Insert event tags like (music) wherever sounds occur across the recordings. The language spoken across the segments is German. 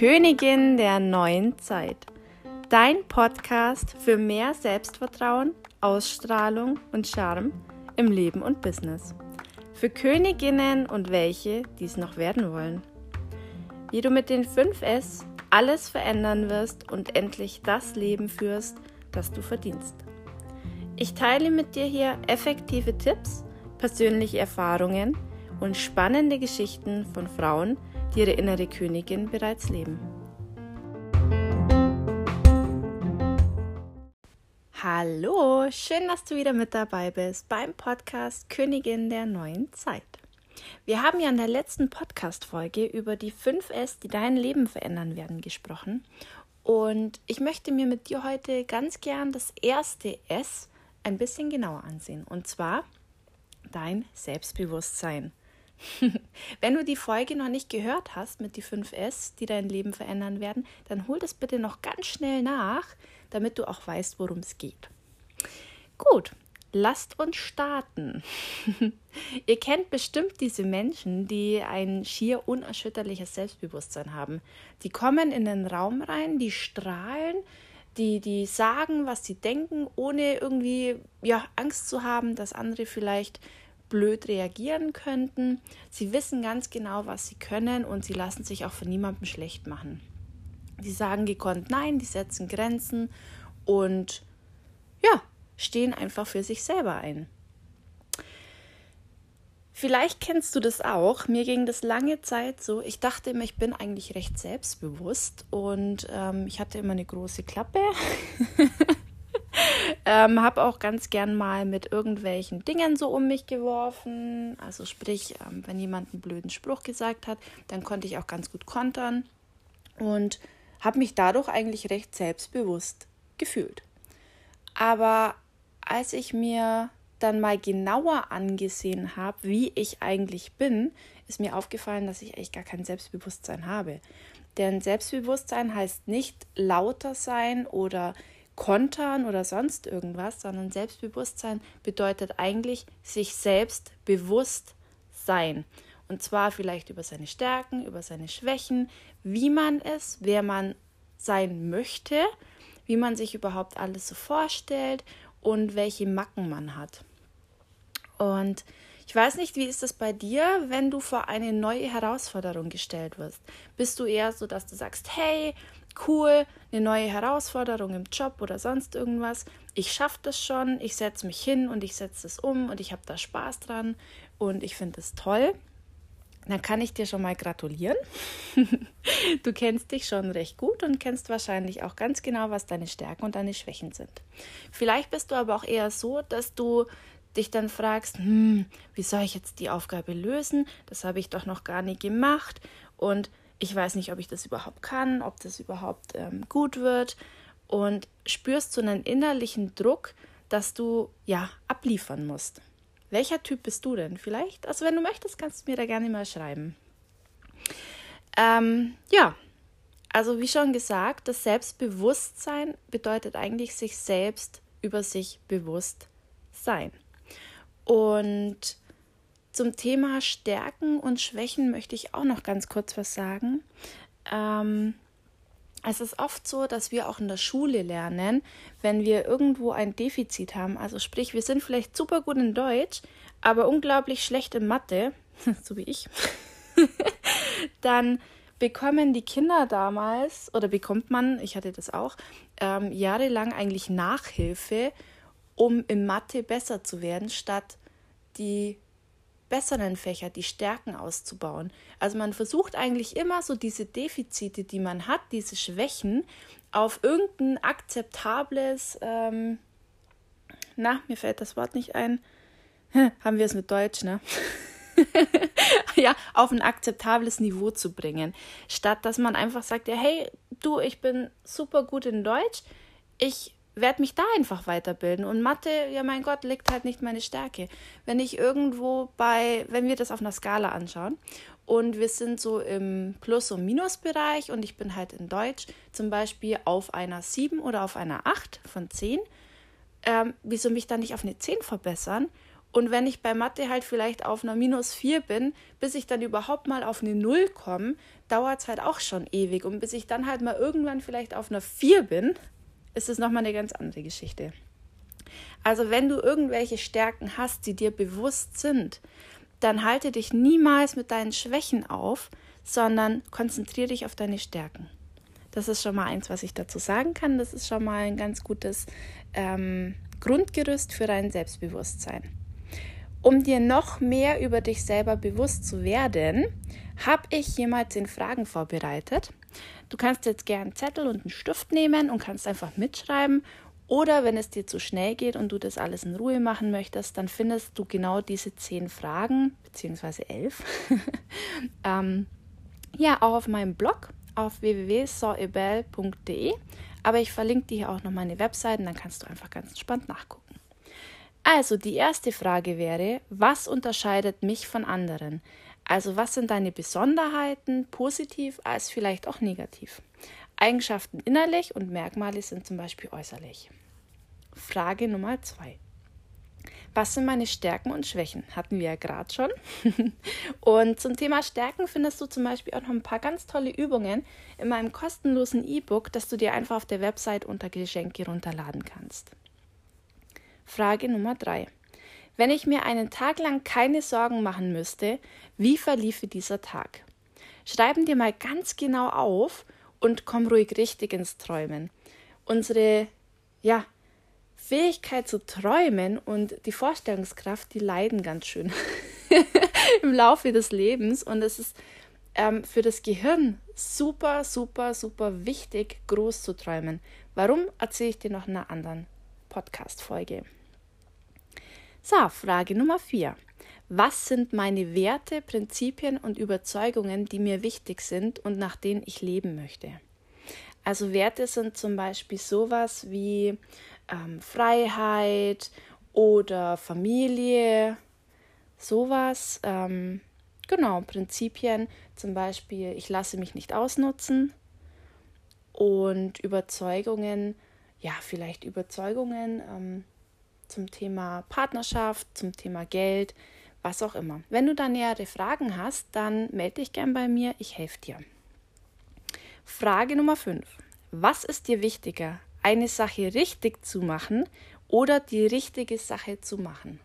Königin der neuen Zeit. Dein Podcast für mehr Selbstvertrauen, Ausstrahlung und Charme im Leben und Business. Für Königinnen und welche, die es noch werden wollen. Wie du mit den 5S alles verändern wirst und endlich das Leben führst, das du verdienst. Ich teile mit dir hier effektive Tipps, persönliche Erfahrungen und spannende Geschichten von Frauen, die ihre innere Königin bereits leben. Hallo, schön, dass du wieder mit dabei bist beim Podcast Königin der neuen Zeit. Wir haben ja in der letzten Podcast-Folge über die 5 S, die dein Leben verändern werden, gesprochen. Und ich möchte mir mit dir heute ganz gern das erste S ein bisschen genauer ansehen. Und zwar dein Selbstbewusstsein. (laughs) Wenn du die Folge noch nicht gehört hast mit die 5S, die dein Leben verändern werden, dann hol das bitte noch ganz schnell nach, damit du auch weißt, worum es geht. Gut, lasst uns starten. (laughs) Ihr kennt bestimmt diese Menschen, die ein schier unerschütterliches Selbstbewusstsein haben. Die kommen in den Raum rein, die strahlen, die, die sagen, was sie denken, ohne irgendwie ja, Angst zu haben, dass andere vielleicht blöd reagieren könnten. Sie wissen ganz genau, was sie können und sie lassen sich auch von niemandem schlecht machen. Die sagen gekonnt Nein, die setzen Grenzen und ja, stehen einfach für sich selber ein. Vielleicht kennst du das auch. Mir ging das lange Zeit so. Ich dachte immer, ich bin eigentlich recht selbstbewusst und ähm, ich hatte immer eine große Klappe. (laughs) ähm, habe auch ganz gern mal mit irgendwelchen Dingen so um mich geworfen. Also sprich, ähm, wenn jemand einen blöden Spruch gesagt hat, dann konnte ich auch ganz gut kontern und habe mich dadurch eigentlich recht selbstbewusst gefühlt. Aber als ich mir dann mal genauer angesehen habe, wie ich eigentlich bin, ist mir aufgefallen, dass ich eigentlich gar kein Selbstbewusstsein habe. Denn Selbstbewusstsein heißt nicht lauter sein oder kontern oder sonst irgendwas, sondern Selbstbewusstsein bedeutet eigentlich sich selbst bewusst sein. Und zwar vielleicht über seine Stärken, über seine Schwächen, wie man ist, wer man sein möchte, wie man sich überhaupt alles so vorstellt und welche Macken man hat. Und ich weiß nicht, wie ist das bei dir, wenn du vor eine neue Herausforderung gestellt wirst? Bist du eher so, dass du sagst, hey, cool, eine neue Herausforderung im Job oder sonst irgendwas. Ich schaffe das schon, ich setze mich hin und ich setze es um und ich habe da Spaß dran und ich finde es toll. Dann kann ich dir schon mal gratulieren. (laughs) du kennst dich schon recht gut und kennst wahrscheinlich auch ganz genau, was deine Stärken und deine Schwächen sind. Vielleicht bist du aber auch eher so, dass du dich dann fragst, hm, wie soll ich jetzt die Aufgabe lösen? Das habe ich doch noch gar nicht gemacht. Und ich weiß nicht, ob ich das überhaupt kann, ob das überhaupt ähm, gut wird und spürst so einen innerlichen Druck, dass du ja abliefern musst. Welcher Typ bist du denn? Vielleicht, also wenn du möchtest, kannst du mir da gerne mal schreiben. Ähm, ja, also wie schon gesagt, das Selbstbewusstsein bedeutet eigentlich sich selbst über sich bewusst sein. Und zum Thema Stärken und Schwächen möchte ich auch noch ganz kurz was sagen. Ähm, es ist oft so, dass wir auch in der Schule lernen, wenn wir irgendwo ein Defizit haben. Also sprich, wir sind vielleicht super gut in Deutsch, aber unglaublich schlecht in Mathe, (laughs) so wie ich. (laughs) dann bekommen die Kinder damals, oder bekommt man, ich hatte das auch, ähm, jahrelang eigentlich Nachhilfe, um in Mathe besser zu werden, statt die besseren Fächer, die Stärken auszubauen. Also man versucht eigentlich immer so diese Defizite, die man hat, diese Schwächen, auf irgendein akzeptables, ähm, na, mir fällt das Wort nicht ein, haben wir es mit Deutsch, ne? (laughs) ja, auf ein akzeptables Niveau zu bringen. Statt dass man einfach sagt, ja, hey, du, ich bin super gut in Deutsch, ich werde mich da einfach weiterbilden. Und Mathe, ja mein Gott, liegt halt nicht meine Stärke. Wenn ich irgendwo bei, wenn wir das auf einer Skala anschauen und wir sind so im Plus- und Minusbereich und ich bin halt in Deutsch zum Beispiel auf einer 7 oder auf einer 8 von 10, ähm, wieso mich dann nicht auf eine 10 verbessern Und wenn ich bei Mathe halt vielleicht auf einer minus 4 bin, bis ich dann überhaupt mal auf eine 0 komme, dauert es halt auch schon ewig. Und bis ich dann halt mal irgendwann vielleicht auf einer 4 bin, ist es nochmal eine ganz andere Geschichte. Also wenn du irgendwelche Stärken hast, die dir bewusst sind, dann halte dich niemals mit deinen Schwächen auf, sondern konzentriere dich auf deine Stärken. Das ist schon mal eins, was ich dazu sagen kann. Das ist schon mal ein ganz gutes ähm, Grundgerüst für dein Selbstbewusstsein. Um dir noch mehr über dich selber bewusst zu werden, habe ich mal zehn Fragen vorbereitet. Du kannst jetzt gerne einen Zettel und einen Stift nehmen und kannst einfach mitschreiben. Oder wenn es dir zu schnell geht und du das alles in Ruhe machen möchtest, dann findest du genau diese zehn Fragen, beziehungsweise elf, (laughs) ähm, ja, auch auf meinem Blog auf www.soebel.de. Aber ich verlinke dir hier auch noch meine Webseiten, dann kannst du einfach ganz entspannt nachgucken. Also die erste Frage wäre, was unterscheidet mich von anderen? Also was sind deine Besonderheiten, positiv als vielleicht auch negativ? Eigenschaften innerlich und Merkmale sind zum Beispiel äußerlich. Frage Nummer zwei. Was sind meine Stärken und Schwächen? Hatten wir ja gerade schon. (laughs) und zum Thema Stärken findest du zum Beispiel auch noch ein paar ganz tolle Übungen in meinem kostenlosen E-Book, das du dir einfach auf der Website unter Geschenke runterladen kannst. Frage Nummer drei. Wenn ich mir einen Tag lang keine Sorgen machen müsste, wie verliefe dieser Tag? Schreiben dir mal ganz genau auf und komm ruhig richtig ins Träumen. Unsere, ja, Fähigkeit zu träumen und die Vorstellungskraft, die leiden ganz schön (laughs) im Laufe des Lebens. Und es ist ähm, für das Gehirn super, super, super wichtig, groß zu träumen. Warum erzähle ich dir noch in einer anderen Podcast-Folge? So, Frage Nummer 4. Was sind meine Werte, Prinzipien und Überzeugungen, die mir wichtig sind und nach denen ich leben möchte? Also Werte sind zum Beispiel sowas wie ähm, Freiheit oder Familie, sowas. Ähm, genau, Prinzipien, zum Beispiel, ich lasse mich nicht ausnutzen und Überzeugungen, ja, vielleicht Überzeugungen ähm, zum Thema Partnerschaft, zum Thema Geld, was auch immer. Wenn du da nähere Fragen hast, dann melde dich gern bei mir, ich helfe dir. Frage Nummer 5. Was ist dir wichtiger, eine Sache richtig zu machen oder die richtige Sache zu machen?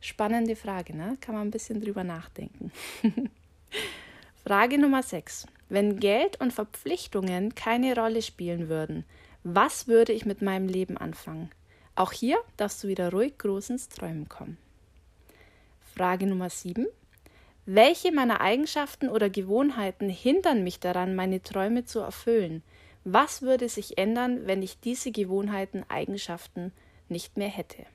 Spannende Frage, ne? Kann man ein bisschen drüber nachdenken. (laughs) Frage Nummer 6. Wenn Geld und Verpflichtungen keine Rolle spielen würden, was würde ich mit meinem Leben anfangen? Auch hier darfst du wieder ruhig groß ins Träumen kommen. Frage Nummer 7. Welche meiner Eigenschaften oder Gewohnheiten hindern mich daran, meine Träume zu erfüllen? Was würde sich ändern, wenn ich diese Gewohnheiten, Eigenschaften nicht mehr hätte?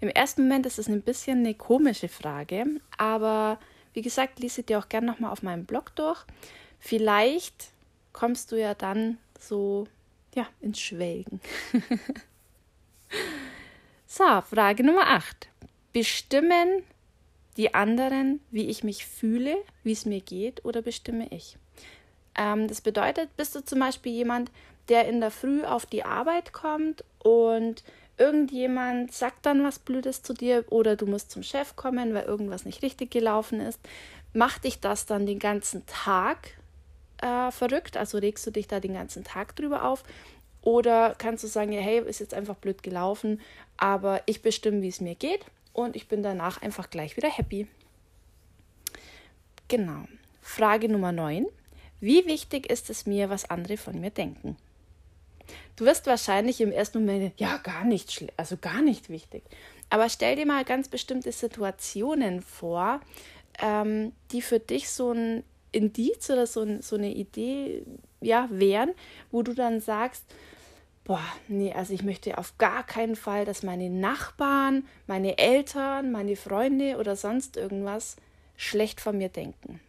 Im ersten Moment ist es ein bisschen eine komische Frage, aber wie gesagt, lese dir auch gerne nochmal auf meinem Blog durch. Vielleicht kommst du ja dann so ja, ins Schwelgen. (laughs) so, Frage Nummer 8. Bestimmen die anderen, wie ich mich fühle, wie es mir geht, oder bestimme ich? Ähm, das bedeutet, bist du zum Beispiel jemand, der in der Früh auf die Arbeit kommt und irgendjemand sagt dann was Blödes zu dir oder du musst zum Chef kommen, weil irgendwas nicht richtig gelaufen ist, macht dich das dann den ganzen Tag äh, verrückt? Also regst du dich da den ganzen Tag drüber auf? Oder kannst du sagen, ja, hey, ist jetzt einfach blöd gelaufen, aber ich bestimme, wie es mir geht und ich bin danach einfach gleich wieder happy. Genau. Frage Nummer 9. Wie wichtig ist es mir, was andere von mir denken? Du wirst wahrscheinlich im ersten Moment, ja, gar nicht, also gar nicht wichtig. Aber stell dir mal ganz bestimmte Situationen vor, ähm, die für dich so ein Indiz oder so, so eine Idee ja, wären, wo du dann sagst, boah, nee, also ich möchte auf gar keinen Fall, dass meine Nachbarn, meine Eltern, meine Freunde oder sonst irgendwas schlecht von mir denken.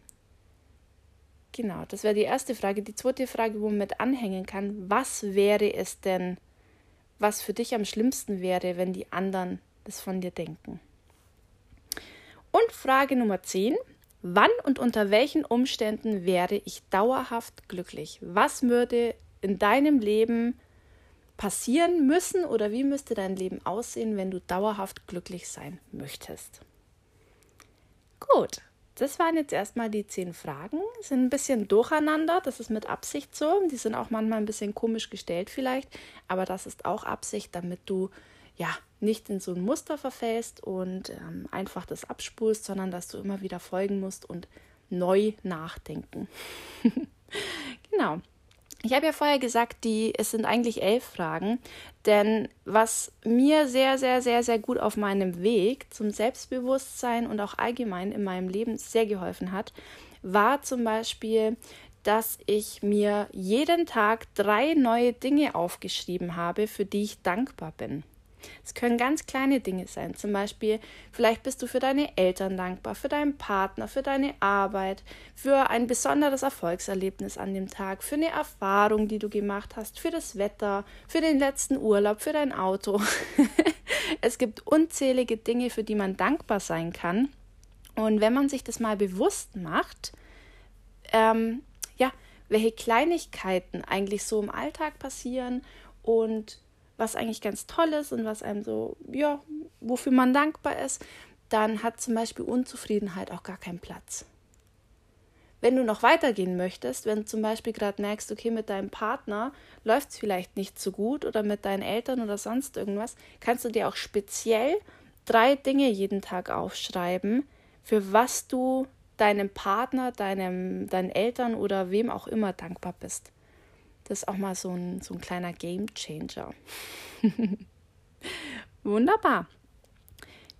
Genau, das wäre die erste Frage. Die zweite Frage, wo man mit anhängen kann, was wäre es denn, was für dich am schlimmsten wäre, wenn die anderen das von dir denken? Und Frage Nummer 10, wann und unter welchen Umständen wäre ich dauerhaft glücklich? Was würde in deinem Leben passieren müssen oder wie müsste dein Leben aussehen, wenn du dauerhaft glücklich sein möchtest? Gut, das waren jetzt erstmal die zehn Fragen. Sind ein bisschen durcheinander, das ist mit Absicht so. Die sind auch manchmal ein bisschen komisch gestellt vielleicht, aber das ist auch Absicht, damit du ja nicht in so ein Muster verfällst und ähm, einfach das abspulst, sondern dass du immer wieder folgen musst und neu nachdenken. (laughs) genau. Ich habe ja vorher gesagt, die, es sind eigentlich elf Fragen, denn was mir sehr, sehr, sehr, sehr gut auf meinem Weg zum Selbstbewusstsein und auch allgemein in meinem Leben sehr geholfen hat, war zum Beispiel, dass ich mir jeden Tag drei neue Dinge aufgeschrieben habe, für die ich dankbar bin. Es können ganz kleine Dinge sein. Zum Beispiel, vielleicht bist du für deine Eltern dankbar, für deinen Partner, für deine Arbeit, für ein besonderes Erfolgserlebnis an dem Tag, für eine Erfahrung, die du gemacht hast, für das Wetter, für den letzten Urlaub, für dein Auto. (laughs) es gibt unzählige Dinge, für die man dankbar sein kann. Und wenn man sich das mal bewusst macht, ähm, ja, welche Kleinigkeiten eigentlich so im Alltag passieren und was eigentlich ganz toll ist und was einem so, ja, wofür man dankbar ist, dann hat zum Beispiel Unzufriedenheit auch gar keinen Platz. Wenn du noch weitergehen möchtest, wenn du zum Beispiel gerade merkst, okay, mit deinem Partner läuft es vielleicht nicht so gut oder mit deinen Eltern oder sonst irgendwas, kannst du dir auch speziell drei Dinge jeden Tag aufschreiben, für was du deinem Partner, deinem, deinen Eltern oder wem auch immer dankbar bist. Das ist auch mal so ein, so ein kleiner Game Changer. (laughs) Wunderbar.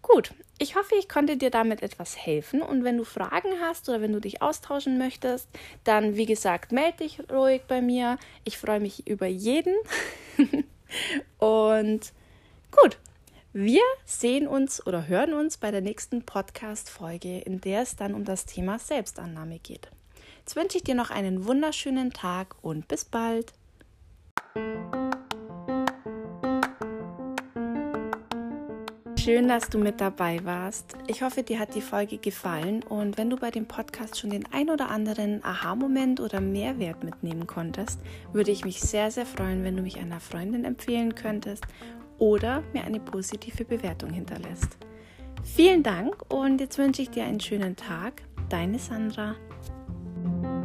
Gut, ich hoffe, ich konnte dir damit etwas helfen. Und wenn du Fragen hast oder wenn du dich austauschen möchtest, dann, wie gesagt, melde dich ruhig bei mir. Ich freue mich über jeden. (laughs) Und gut, wir sehen uns oder hören uns bei der nächsten Podcast-Folge, in der es dann um das Thema Selbstannahme geht. Jetzt wünsche ich dir noch einen wunderschönen Tag und bis bald. Schön, dass du mit dabei warst. Ich hoffe, dir hat die Folge gefallen und wenn du bei dem Podcast schon den ein oder anderen Aha-Moment oder Mehrwert mitnehmen konntest, würde ich mich sehr, sehr freuen, wenn du mich einer Freundin empfehlen könntest oder mir eine positive Bewertung hinterlässt. Vielen Dank und jetzt wünsche ich dir einen schönen Tag. Deine Sandra. thank you